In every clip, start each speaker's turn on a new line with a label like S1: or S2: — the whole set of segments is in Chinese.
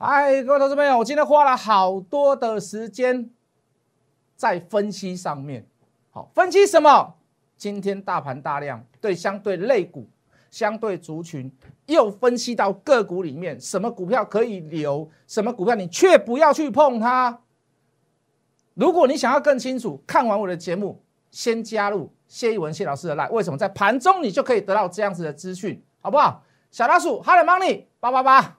S1: 嗨，各位投资朋友，我今天花了好多的时间在分析上面。好，分析什么？今天大盘大量，对相对类股、相对族群，又分析到个股里面，什么股票可以留，什么股票你却不要去碰它。如果你想要更清楚，看完我的节目，先加入谢一文谢老师的 line，为什么在盘中你就可以得到这样子的资讯，好不好？小老鼠，Hello Money，八八八。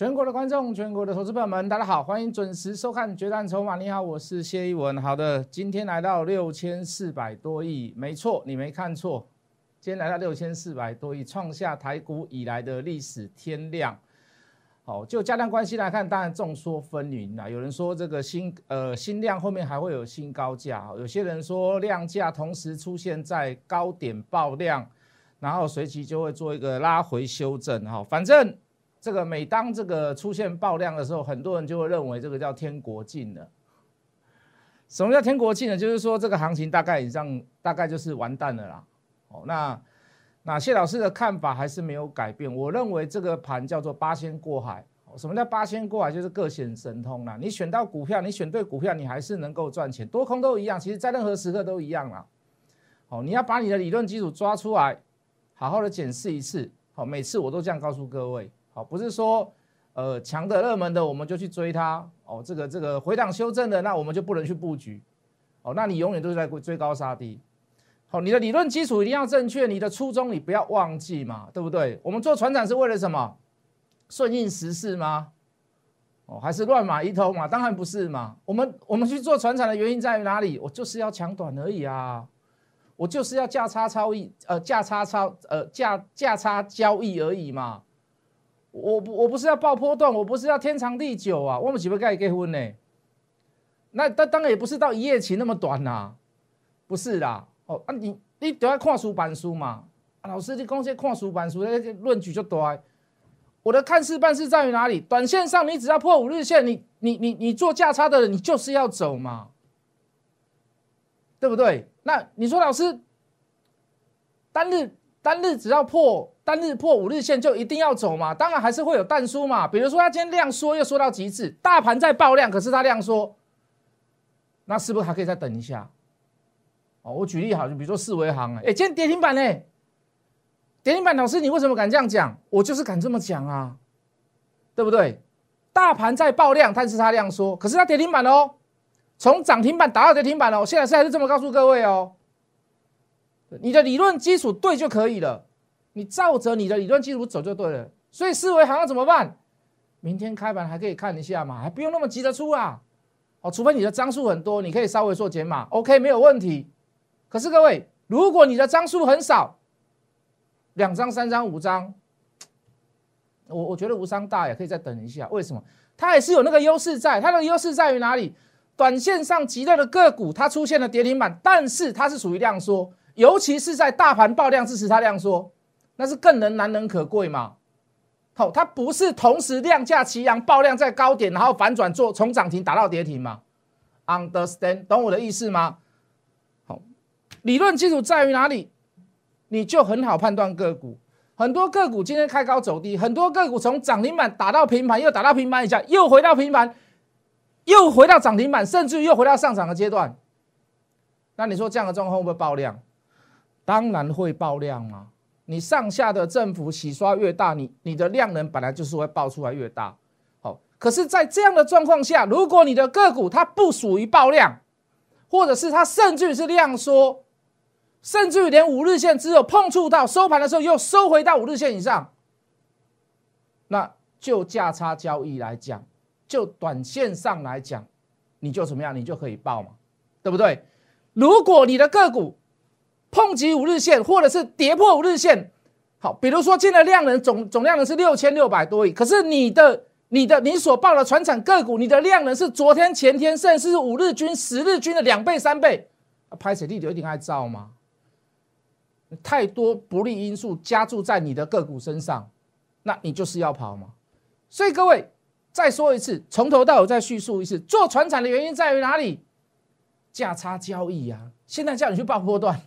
S1: 全国的观众，全国的投资朋友们，大家好，欢迎准时收看《决战筹码》。你好，我是谢一文。好的，今天来到六千四百多亿，没错，你没看错，今天来到六千四百多亿，创下台股以来的历史天量。好，就加量关系来看，当然众说纷纭啊。有人说这个新呃新量后面还会有新高价，有些人说量价同时出现在高点爆量，然后随即就会做一个拉回修正。哈，反正。这个每当这个出现爆量的时候，很多人就会认为这个叫天国境了。什么叫天国境呢？就是说这个行情大概以上大概就是完蛋了啦。哦，那那谢老师的看法还是没有改变。我认为这个盘叫做八仙过海。什么叫八仙过海？就是各显神通啦。你选到股票，你选对股票，你还是能够赚钱。多空都一样，其实在任何时刻都一样啦。哦，你要把你的理论基础抓出来，好好的检视一次。好，每次我都这样告诉各位。不是说，呃，强的热门的我们就去追它哦，这个这个回档修正的，那我们就不能去布局哦，那你永远都是在追高杀低。好，你的理论基础一定要正确，你的初衷你不要忘记嘛，对不对？我们做船长是为了什么？顺应时势吗？哦，还是乱码一通嘛？当然不是嘛。我们我们去做船长的原因在于哪里？我就是要抢短而已啊，我就是要价差超易，呃，价差超，呃，价价差交易而已嘛。我不我不是要爆破段，我不是要天长地久啊！我们岂不该结婚呢？那当当然也不是到一夜情那么短呐，不是啦。哦啊，你你都要看书板书嘛。老师，你讲些看书板书，那个论据就多。我的看事办事在于哪里？短线上你只要破五日线，你你你你做价差的人，你就是要走嘛，对不对？那你说老师，单日单日只要破。单日破五日线就一定要走嘛？当然还是会有淡出嘛。比如说它今天量缩又缩到极致，大盘在爆量，可是它量缩，那是不是还可以再等一下？哦，我举例好，就比如说四维行，哎，今天跌停板呢？跌停板老师，你为什么敢这样讲？我就是敢这么讲啊，对不对？大盘在爆量，但是它量缩，可是它跌停板哦，从涨停板打到跌停板哦，现在是还是这么告诉各位哦，你的理论基础对就可以了。你照着你的理论基础走就对了，所以思维行要怎么办？明天开盘还可以看一下嘛，还不用那么急着出啊。哦，除非你的张数很多，你可以稍微做减码，OK，没有问题。可是各位，如果你的张数很少，两张、三张、五张，我我觉得无伤大雅，可以再等一下。为什么？它也是有那个优势在，它的优势在于哪里？短线上极热的个股，它出现了跌停板，但是它是属于量缩，尤其是在大盘爆量支持它量缩。那是更能难能可贵嘛？好，它不是同时量价齐扬爆量在高点，然后反转做从涨停打到跌停嘛？Understand，懂我的意思吗？好，理论基础在于哪里？你就很好判断个股。很多个股今天开高走低，很多个股从涨停板打到平盘，又打到平盘一下，又回到平盘，又回到涨停板，甚至又回到上涨的阶段。那你说这样的状况会不会爆量？当然会爆量嘛。你上下的振幅洗刷越大，你你的量能本来就是会爆出来越大。好，可是，在这样的状况下，如果你的个股它不属于爆量，或者是它甚至是量缩，甚至于连五日线只有碰触到收盘的时候又收回到五日线以上，那就价差交易来讲，就短线上来讲，你就怎么样，你就可以爆嘛，对不对？如果你的个股，碰击五日线，或者是跌破五日线，好，比如说今天量能总总量能是六千六百多亿，可是你的、你的、你所报的船产个股，你的量能是昨天、前天，甚至是五日均、十日均的两倍、三倍，拍水力有一定爱造吗？太多不利因素加注在你的个股身上，那你就是要跑嘛。所以各位，再说一次，从头到尾再叙述一次，做船产的原因在于哪里？价差交易啊！现在叫你去报波段，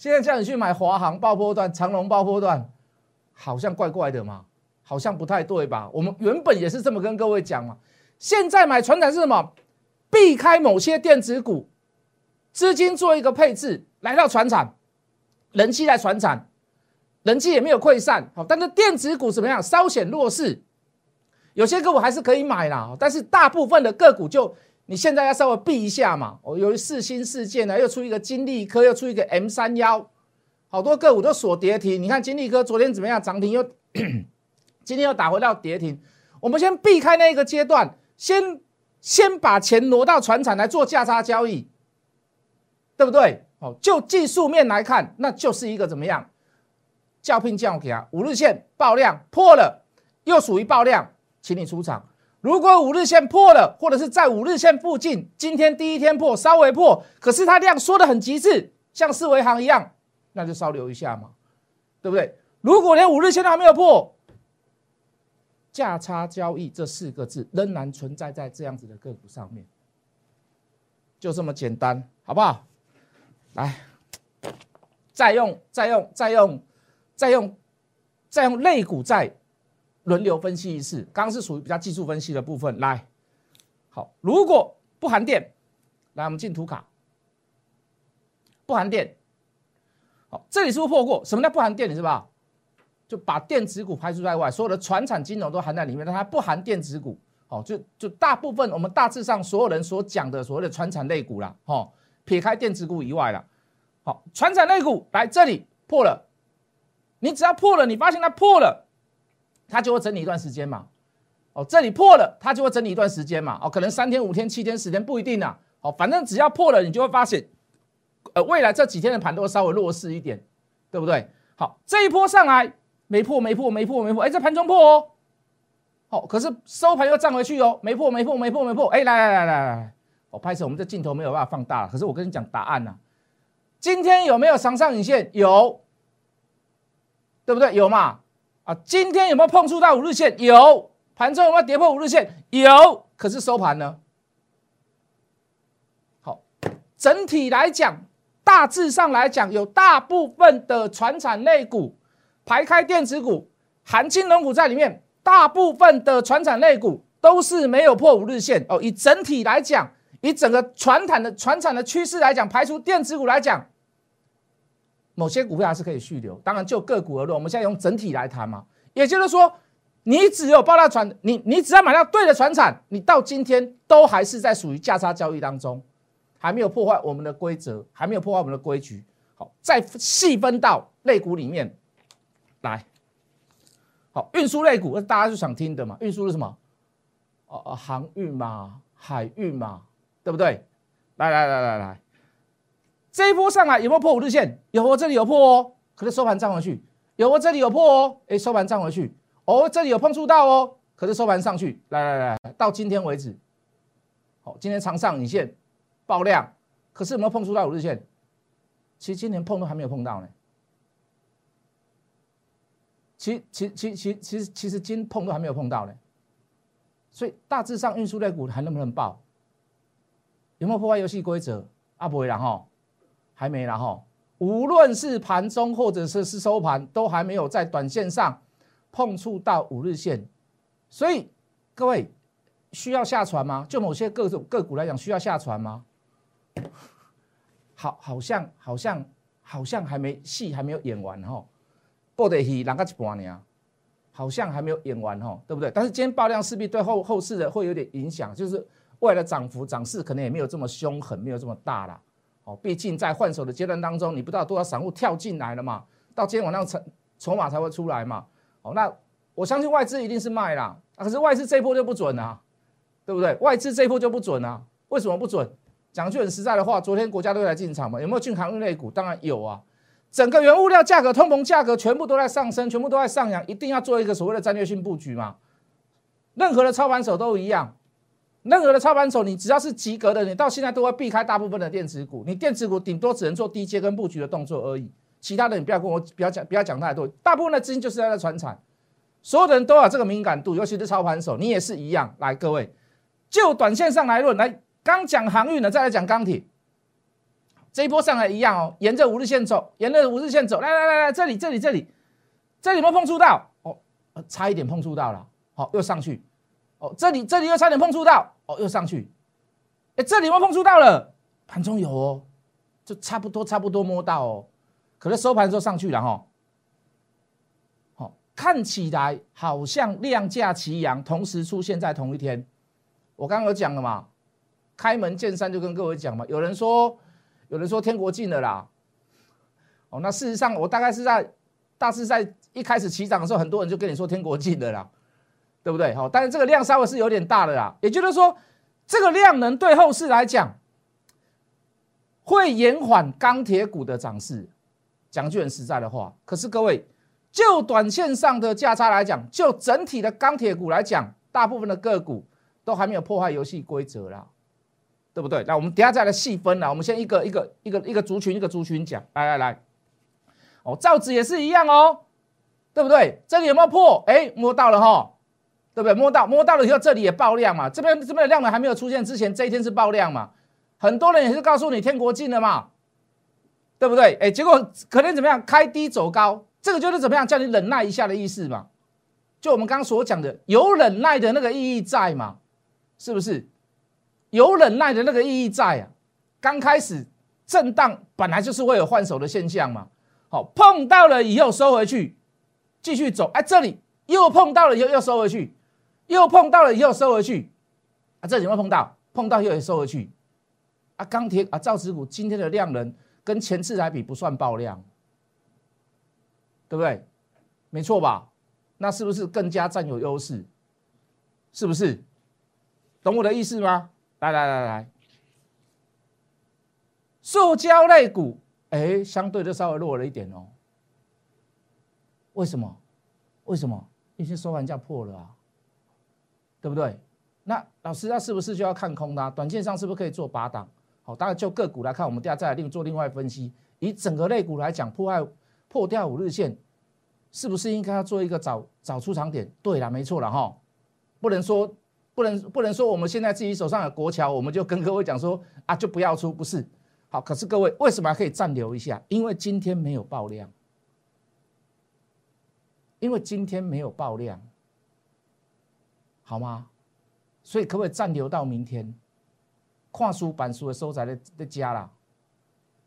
S1: 现在叫你去买华航爆波段、长隆报波段，好像怪怪的嘛，好像不太对吧？我们原本也是这么跟各位讲嘛。现在买船产是什么？避开某些电子股，资金做一个配置，来到船产，人气在船产，人气也没有溃散，好，但是电子股怎么样？稍显弱势，有些个股还是可以买啦，但是大部分的个股就。你现在要稍微避一下嘛，哦，由于四新事件呢，又出一个金利科，又出一个 M 三幺，好多个股都锁跌停。你看金利科昨天怎么样？涨停又，今天又打回到跌停。我们先避开那个阶段，先先把钱挪到船厂来做价差交易，对不对？哦，就技术面来看，那就是一个怎么样？叫聘叫给啊，五日线爆量破了，又属于爆量，请你出场。如果五日线破了，或者是在五日线附近，今天第一天破，稍微破，可是它量缩的很极致，像四维行一样，那就稍留一下嘛，对不对？如果连五日线都还没有破，价差交易这四个字仍然存在在这样子的个股上面，就这么简单，好不好？来，再用，再用，再用，再用，再用类股再。轮流分析一次，刚刚是属于比较技术分析的部分。来，好，如果不含电，来我们进图卡，不含电，好，这里是不是破过？什么叫不含电？你知道吧？就把电子股排除在外，所有的传产金融都含在里面，但它不含电子股。好，就就大部分我们大致上所有人所讲的所谓的传产类股啦，哦，撇开电子股以外了。好，传产类股来这里破了，你只要破了，你发现它破了。它就会整理一段时间嘛，哦，这里破了，它就会整理一段时间嘛，哦，可能三天、五天、七天、十天不一定啊，哦，反正只要破了，你就会发现，呃，未来这几天的盘都会稍微弱势一点，对不对？好，这一波上来没破、没破、没破、没破，哎，这盘中破哦，好，可是收盘又站回去哦，没破、没破、没破、没破，哎，来来来来来，我拍摄，我们这镜头没有办法放大，可是我跟你讲答案呐，今天有没有长上影线？有，对不对？有嘛？啊，今天有没有碰触到五日线？有，盘中有没有跌破五日线？有，可是收盘呢？好，整体来讲，大致上来讲，有大部分的船产类股排开电子股，含金融股在里面，大部分的船产类股都是没有破五日线哦。以整体来讲，以整个船产的船产的趋势来讲，排除电子股来讲。某些股票还是可以续留，当然就个股而论，我们现在用整体来谈嘛。也就是说，你只有报到船，你你只要买到对的船产，你到今天都还是在属于价差交易当中，还没有破坏我们的规则，还没有破坏我们的规矩。好，再细分到类股里面来。好，运输类股，大家就想听的嘛。运输是什么？哦哦，航运嘛，海运嘛，对不对？来来来来来。这一波上来有没有破五日线？有哦，这里有破哦，可是收盘站回去。有哦，这里有破哦，哎，收盘站回去。哦，这里有碰触到哦，可是收盘上去。来来来，到今天为止，好，今天长上影线爆量，可是有没有碰触到五日线？其实今年碰都还没有碰到呢。其其其其其实其实今碰都还没有碰到呢。所以大致上运输类股还能不能爆？有没有破坏游戏规则？啊，不会然后。还没了哈，无论是盘中或者是是收盘，都还没有在短线上碰触到五日线，所以各位需要下船吗？就某些各种个股来讲，需要下船吗？好，好像好像好像还没戏还没有演完哈，播的戏人家一半呢？好像还没有演完哈，对不对？但是今天爆量势必对后后市的会有点影响，就是未来的涨幅涨势可能也没有这么凶狠，没有这么大了。哦，毕竟在换手的阶段当中，你不知道多少散户跳进来了嘛？到今天晚上筹筹码才会出来嘛？哦，那我相信外资一定是卖啦，可是外资这一波就不准啊，对不对？外资这一波就不准啊？为什么不准？讲句很实在的话，昨天国家队来进场嘛？有没有进航运类股？当然有啊！整个原物料价格、通膨价格全部都在上升，全部都在上扬，一定要做一个所谓的战略性布局嘛？任何的操盘手都一样。任何的操盘手，你只要是及格的，你到现在都会避开大部分的电子股。你电子股顶多只能做低阶跟布局的动作而已，其他的你不要跟我不要讲不要讲太多。大部分的资金就是在那船产，所有的人都有这个敏感度，尤其是操盘手，你也是一样。来，各位，就短线上来论，来刚讲航运的，再来讲钢铁，这一波上来一样哦，沿着五日线走，沿着五日线走，来来来来，这里这里这里，这里有没有碰触到？哦，差一点碰触到了，好，又上去，哦，这里这里又差点碰触到，哦，又上去，哎，这里又碰触到了？盘中有哦，就差不多差不多摸到哦，可是收盘的时候上去了哈。看起来好像量价齐扬，同时出现在同一天。我刚刚有讲了嘛，开门见山就跟各位讲嘛。有人说，有人说天国近了啦。哦，那事实上我大概是在大致在一开始起涨的时候，很多人就跟你说天国近了啦，对不对？好，但是这个量稍微是有点大的啦。也就是说，这个量能对后市来讲，会延缓钢铁股的涨势。讲句很实在的话，可是各位。就短线上的价差来讲，就整体的钢铁股来讲，大部分的个股都还没有破坏游戏规则啦，对不对？那我们等下再来细分啦。我们先一个一个一个一个族群一个族群讲。来来来，哦，造纸也是一样哦，对不对？这里有没有破？哎，摸到了哈，对不对？摸到摸到了以后，这里也爆量嘛。这边这边的量能还没有出现之前，这一天是爆量嘛？很多人也是告诉你天国近了嘛，对不对？哎，结果可能怎么样？开低走高。这个就是怎么样叫你忍耐一下的意思嘛？就我们刚刚所讲的，有忍耐的那个意义在嘛？是不是？有忍耐的那个意义在啊？刚开始震荡本来就是会有换手的现象嘛。好，碰到了以后收回去，继续走。哎，这里又碰到了以后又收回去，又碰到了以后收回去。啊，这里有没有碰到？碰到又收回去。啊，钢铁啊，造纸股今天的量能跟前次来比不算爆量。对不对？没错吧？那是不是更加占有优势？是不是？懂我的意思吗？来来来来，塑胶类股，哎，相对就稍微弱了一点哦。为什么？为什么？一些收盘价破了啊，对不对？那老师，那是不是就要看空它？短线上是不是可以做八档？好，当然就个股来看，我们等下再来另做另外分析。以整个类股来讲，破坏。破掉五日线，是不是应该要做一个找找出场点？对了，没错了哈，不能说不能不能说我们现在自己手上的国桥，我们就跟各位讲说啊，就不要出，不是？好，可是各位为什么可以暂留一下？因为今天没有爆量，因为今天没有爆量，好吗？所以可不可以暂留到明天？跨书板书的收窄的的加啦，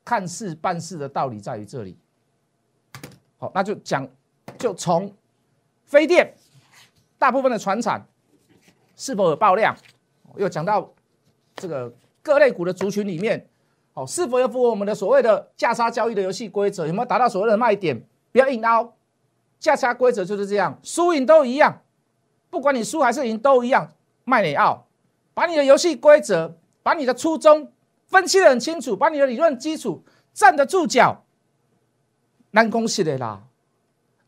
S1: 看事办事的道理在于这里。好，那就讲，就从飞电大部分的船产是否有爆量，又讲到这个各类股的族群里面，好，是否要符合我们的所谓的价差交易的游戏规则，有没有达到所谓的卖点？不要硬凹，价差规则就是这样，输赢都一样，不管你输还是赢都一样，卖你奥，把你的游戏规则，把你的初衷分析的很清楚，把你的理论基础站得住脚。咱讲实的啦，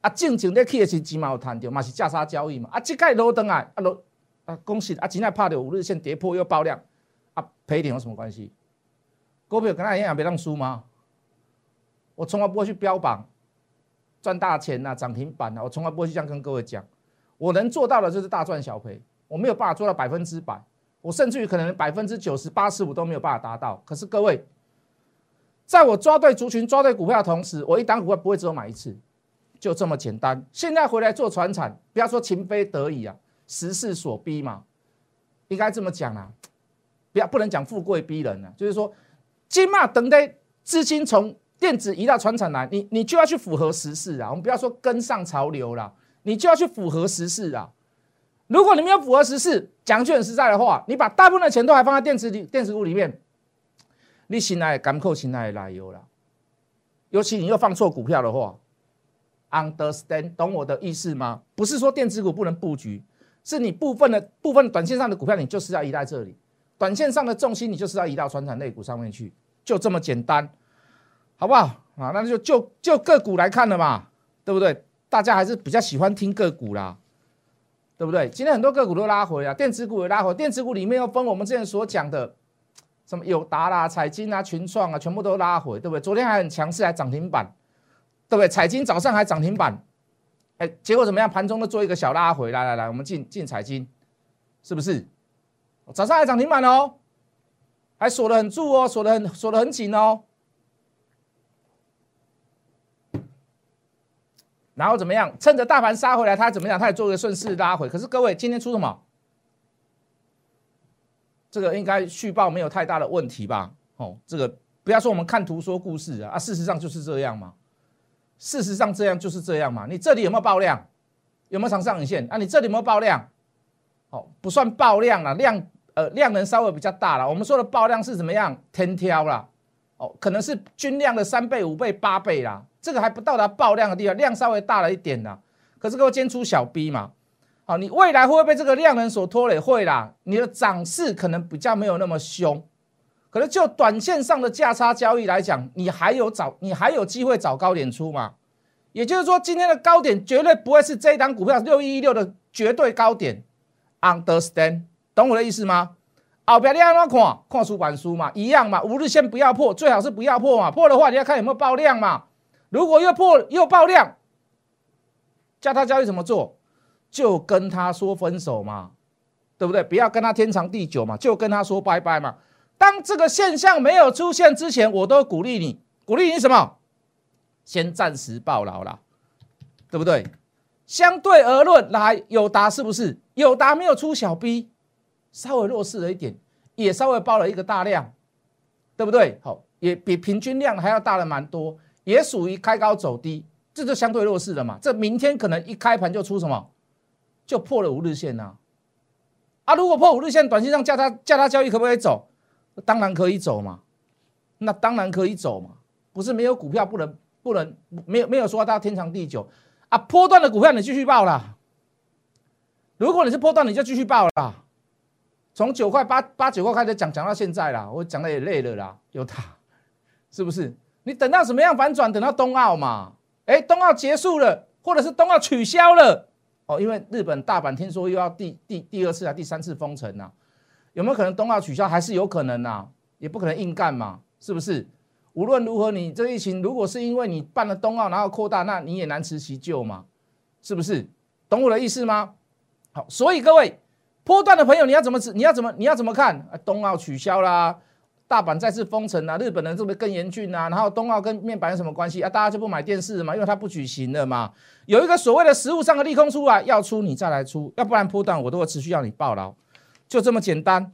S1: 啊，正经咧去的是钱嘛有赚着，嘛是价差交易嘛。啊，即届落登来，啊落啊，讲实啊，今仔拍着五日线跌破又爆量，啊，赔点有什么关系？股票跟他一样别让输吗？我从来不会去标榜赚大钱呐，涨停板呐，我从来不会去这样跟各位讲。我能做到的就是大赚小赔，我没有办法做到百分之百，我甚至于可能百分之九十八十五都没有办法达到。可是各位。在我抓对族群、抓对股票的同时，我一档股票不会只有买一次，就这么简单。现在回来做船产，不要说情非得已啊，时势所逼嘛，应该这么讲啊，不要不能讲富贵逼人啊，就是说，金嘛等待资金从电子移到船产来，你你就要去符合时势啊。我们不要说跟上潮流了，你就要去符合时事啊。如果你没有符合时事，讲句很实在的话，你把大部分的钱都还放在电子里、电子股里面。你现在敢扣现在的来由了，尤其你又放错股票的话，understand 懂我的意思吗？不是说电子股不能布局，是你部分的部分短线上的股票，你就是要移在这里，短线上的重心你就是要移到传产类股上面去，就这么简单，好不好？啊，那就就就个股来看了嘛，对不对？大家还是比较喜欢听个股啦，对不对？今天很多个股都拉回啊，电子股也拉回，电子股里面又分我们之前所讲的。什么友达啦、彩金啊、群创啊，全部都拉回，对不对？昨天还很强势，还涨停板，对不对？彩金早上还涨停板，哎，结果怎么样？盘中都做一个小拉回，来来来，我们进进彩金，是不是？早上还涨停板哦，还锁得很住哦，锁得很锁得很紧哦。然后怎么样？趁着大盘杀回来，它怎么样？它也做一个顺势拉回。可是各位，今天出什么？这个应该续报没有太大的问题吧？哦，这个不要说我们看图说故事啊，啊，事实上就是这样嘛。事实上这样就是这样嘛。你这里有没有爆量？有没有长上影线？啊，你这里有没有爆量？哦，不算爆量了，量呃量能稍微比较大了。我们说的爆量是怎么样？天挑啦，哦，可能是均量的三倍、五倍、八倍啦。这个还不到达爆量的地方，量稍微大了一点呐。可是各位今天出小 B 嘛，好，你未来会不会被这个量能所拖累？会啦，你的涨势可能比较没有那么凶，可能就短线上的价差交易来讲，你还有找你还有机会找高点出嘛？也就是说，今天的高点绝对不会是这一档股票六一一六的绝对高点，understand？懂我的意思吗？后边你要怎看？看出版书嘛，一样嘛，五日线不要破，最好是不要破嘛，破的话你要看有没有爆量嘛。如果又破又爆量，叫他交易怎么做？就跟他说分手嘛，对不对？不要跟他天长地久嘛，就跟他说拜拜嘛。当这个现象没有出现之前，我都鼓励你，鼓励你什么？先暂时抱牢啦，对不对？相对而论，来友达是不是？友达没有出小 B，稍微弱势了一点，也稍微爆了一个大量，对不对？好，也比平均量还要大了蛮多。也属于开高走低，这就相对弱势了嘛。这明天可能一开盘就出什么，就破了五日线呐。啊，如果破五日线，短线上叫他叫他交易可不可以走？当然可以走嘛。那当然可以走嘛。不是没有股票不能不能没有没有说它天长地久啊。波段的股票你继续报啦。如果你是波段，你就继续报啦。从九块八八九块开始讲讲到现在啦，我讲的也累了啦。有它，是不是？你等到什么样反转？等到冬奥嘛？哎，冬奥结束了，或者是冬奥取消了哦，因为日本大阪听说又要第第第二次啊，第三次封城呐，有没有可能冬奥取消？还是有可能呐？也不可能硬干嘛，是不是？无论如何，你这疫情如果是因为你办了冬奥然后扩大，那你也难辞其咎嘛，是不是？懂我的意思吗？好，所以各位波段的朋友，你要怎么你要怎么你要怎么看？冬奥取消啦。大阪再次封城啊，日本人是不是更严峻啊？然后冬奥跟面板有什么关系啊？大家就不买电视了嘛，因为它不举行了嘛。有一个所谓的实物上的利空出来，要出你再来出，要不然波段我都会持续要你报牢，就这么简单。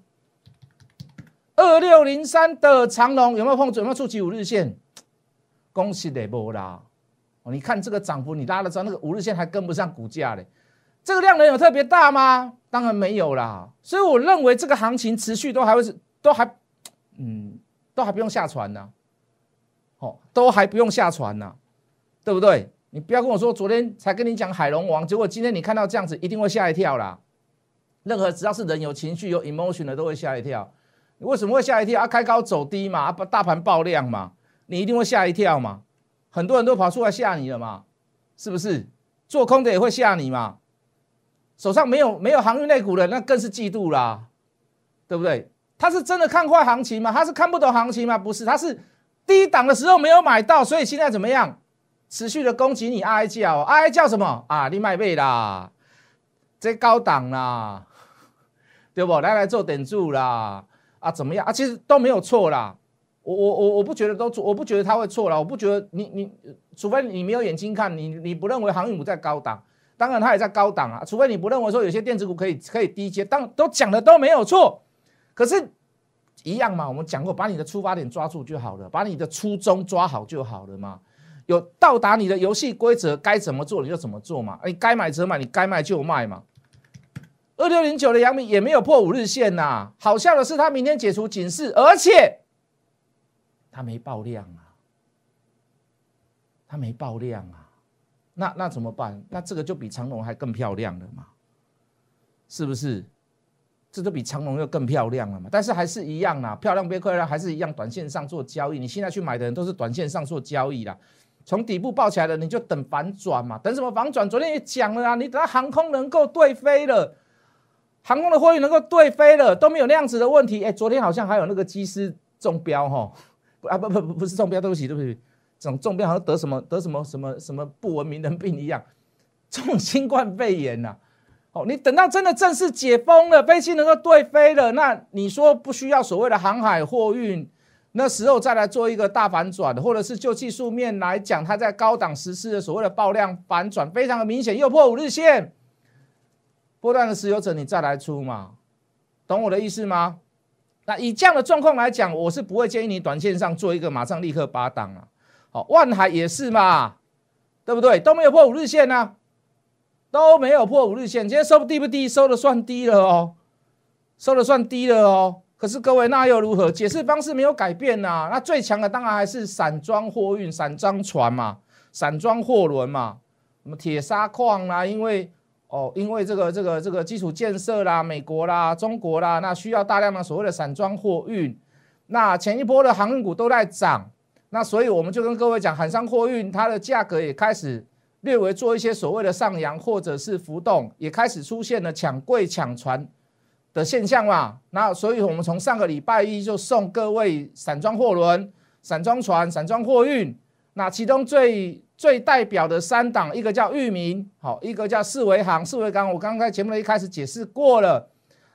S1: 二六零三的长龙有没有碰准？有没有触及五日线？恭喜得波啦！哦，你看这个涨幅，你拉得着那个五日线还跟不上股价嘞。这个量能有特别大吗？当然没有啦。所以我认为这个行情持续都还会是都还。嗯，都还不用下船呢，哦，都还不用下船呢，对不对？你不要跟我说昨天才跟你讲海龙王，结果今天你看到这样子，一定会吓一跳啦。任何只要是人有情绪、有 emotion 的，都会吓一跳。你为什么会吓一跳？啊，开高走低嘛，啊，大盘爆量嘛，你一定会吓一跳嘛。很多人都跑出来吓你了嘛，是不是？做空的也会吓你嘛。手上没有没有航运类股的，那更是嫉妒啦，对不对？他是真的看坏行情吗？他是看不懂行情吗？不是，他是低档的时候没有买到，所以现在怎么样？持续的攻击你哀叫，哀叫什么啊？你买背啦，这高档啦，对不？来来做点住啦，啊，怎么样啊？其实都没有错啦，我我我我不觉得都错，我不觉得他会错了，我不觉得你你，除非你没有眼睛看，你你不认为航运股在高档，当然它也在高档啊，除非你不认为说有些电子股可以可以低阶，当都讲的都没有错。可是，一样嘛，我们讲过，把你的出发点抓住就好了，把你的初衷抓好就好了嘛。有到达你的游戏规则，该怎么做你就怎么做嘛。你该买则买，你该卖就卖嘛。二六零九的阳明也没有破五日线呐。好笑的是，它明天解除警示，而且它没爆量啊，它没爆量啊。那那怎么办？那这个就比长龙还更漂亮了嘛，是不是？这都比长隆又更漂亮了嘛？但是还是一样啦，漂亮别快乐，还是一样，短线上做交易。你现在去买的人都是短线上做交易啦。从底部爆起来的，你就等反转嘛。等什么反转？昨天也讲了啊，你等到航空能够对飞了，航空的货运能够对飞了，都没有那样子的问题。哎，昨天好像还有那个机师中标哈，啊不不不不是中标，对不起对不起，这种中标好像得什么得什么什么什么不文明人病一样。这种新冠肺炎呐，哦，你等到真的正式解封了，飞机能够对飞了，那你说不需要所谓的航海货运，那时候再来做一个大反转，或者是就技术面来讲，它在高档实施的所谓的爆量反转，非常的明显，又破五日线，波段的持有者你再来出嘛，懂我的意思吗？那以这样的状况来讲，我是不会建议你短线上做一个马上立刻拔档啊。好，万海也是嘛，对不对？都没有破五日线呢。都没有破五日线，今天收低不低？收的算低了哦，收的算低了哦。可是各位，那又如何？解释方式没有改变呐。那最强的当然还是散装货运、散装船嘛，散装货轮嘛，什么铁砂矿啦，因为哦，因为这个这个这个基础建设啦，美国啦、中国啦，那需要大量的所谓的散装货运。那前一波的航运股都在涨，那所以我们就跟各位讲，海上货运它的价格也开始。略微做一些所谓的上扬或者是浮动，也开始出现了抢柜抢船的现象嘛。那所以我们从上个礼拜一就送各位散装货轮、散装船、散装货运。那其中最最代表的三档，一个叫裕民，好，一个叫四维航。四维港我刚刚在节目的一开始解释过了。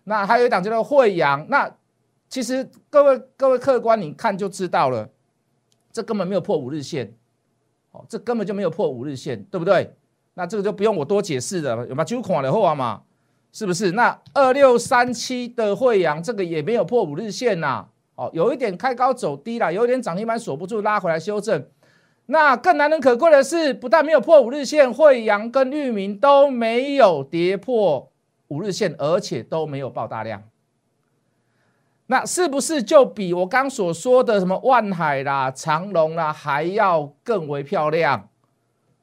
S1: 那还有一档叫做惠阳。那其实各位各位客观你看就知道了，这根本没有破五日线。这根本就没有破五日线，对不对？那这个就不用我多解释了，有吗？就款的货嘛，是不是？那二六三七的惠阳，这个也没有破五日线呐。哦，有一点开高走低了，有一点涨停板锁不住，拉回来修正。那更难能可贵的是，不但没有破五日线，惠阳跟裕民都没有跌破五日线，而且都没有爆大量。那是不是就比我刚所说的什么万海啦、长隆啦还要更为漂亮？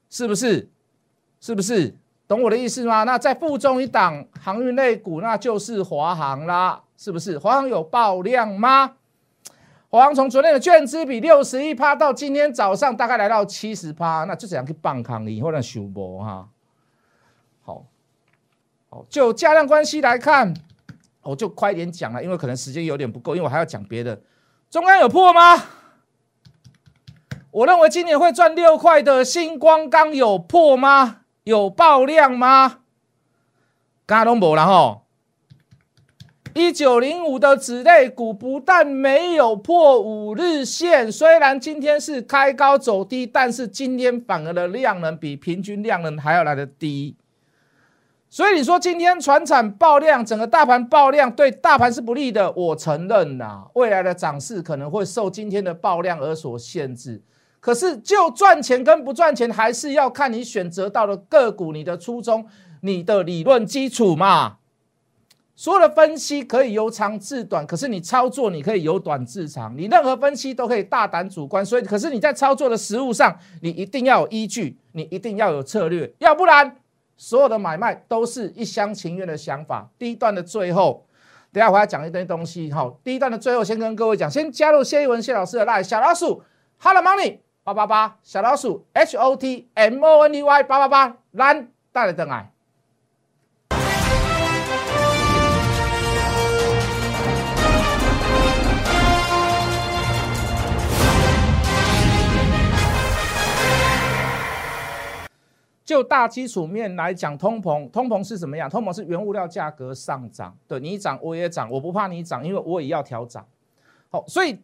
S1: 是不是？是不是？懂我的意思吗？那再附中一档航运类股，那就是华航啦，是不是？华航有爆量吗？华航从昨天的券资比六十一趴，到今天早上大概来到七十趴，那就怎样去棒抗你或者修博哈？好，好，就价量关系来看。我就快点讲了，因为可能时间有点不够，因为我还要讲别的。中钢有破吗？我认为今年会赚六块的星光钢有破吗？有爆量吗？刚都没了哈。一九零五的子类股不但没有破五日线，虽然今天是开高走低，但是今天反而的量能比平均量能还要来的低。所以你说今天船产爆量，整个大盘爆量对大盘是不利的，我承认呐。未来的涨势可能会受今天的爆量而所限制。可是就赚钱跟不赚钱，还是要看你选择到的个股、你的初衷、你的理论基础嘛。所有的分析可以由长至短，可是你操作你可以由短至长。你任何分析都可以大胆主观，所以可是你在操作的实物上，你一定要有依据，你一定要有策略，要不然。所有的买卖都是一厢情愿的想法。第一段的最后，等下我要讲一堆东西。好，第一段的最后，先跟各位讲，先加入谢一文谢老师的赖小老鼠 Hello Money 八八八，小老鼠 H O T M O N E Y 八八八，蓝带来的爱。就大基础面来讲，通膨，通膨是什么样？通膨是原物料价格上涨，对你涨我也涨，我不怕你涨，因为我也要调涨。好，所以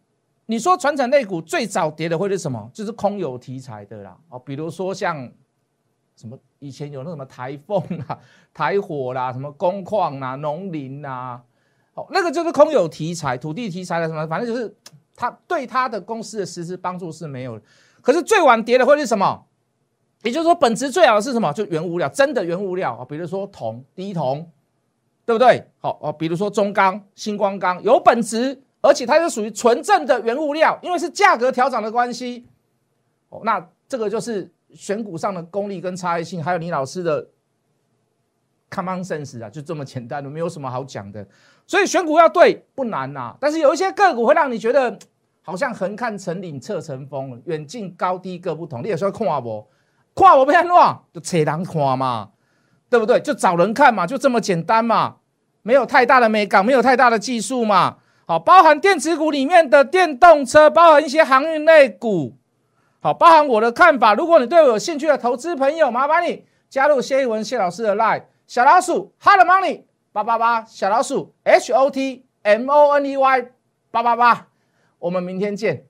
S1: 你说传统类股最早跌的会是什么？就是空有题材的啦。哦，比如说像什么以前有那什么台风啊、台火啦、什么工矿啊、农林啊，好，那个就是空有题材、土地题材的什么，反正就是它对它的公司的实质帮助是没有。可是最晚跌的会是什么？也就是说，本质最好的是什么？就原物料，真的原物料啊，比如说铜、低铜，对不对？好哦，比如说中钢、星光钢，有本质，而且它是属于纯正的原物料，因为是价格调整的关系。哦，那这个就是选股上的功力跟差异性，还有你老师的 common sense 啊，就这么简单，的没有什么好讲的。所以选股要对不难呐，但是有一些个股会让你觉得好像横看成岭侧成峰，远近高低各不同。你有时候看我。看我变乱，就扯人看嘛，对不对？就找人看嘛，就这么简单嘛，没有太大的美感，没有太大的技术嘛。好，包含电子股里面的电动车，包含一些航运类股，好，包含我的看法。如果你对我有兴趣的投资朋友，麻烦你加入谢一文谢老师的 Line 小老鼠 Hot Money 八八八，小老鼠 H O T M O N E Y 八八八，我们明天见。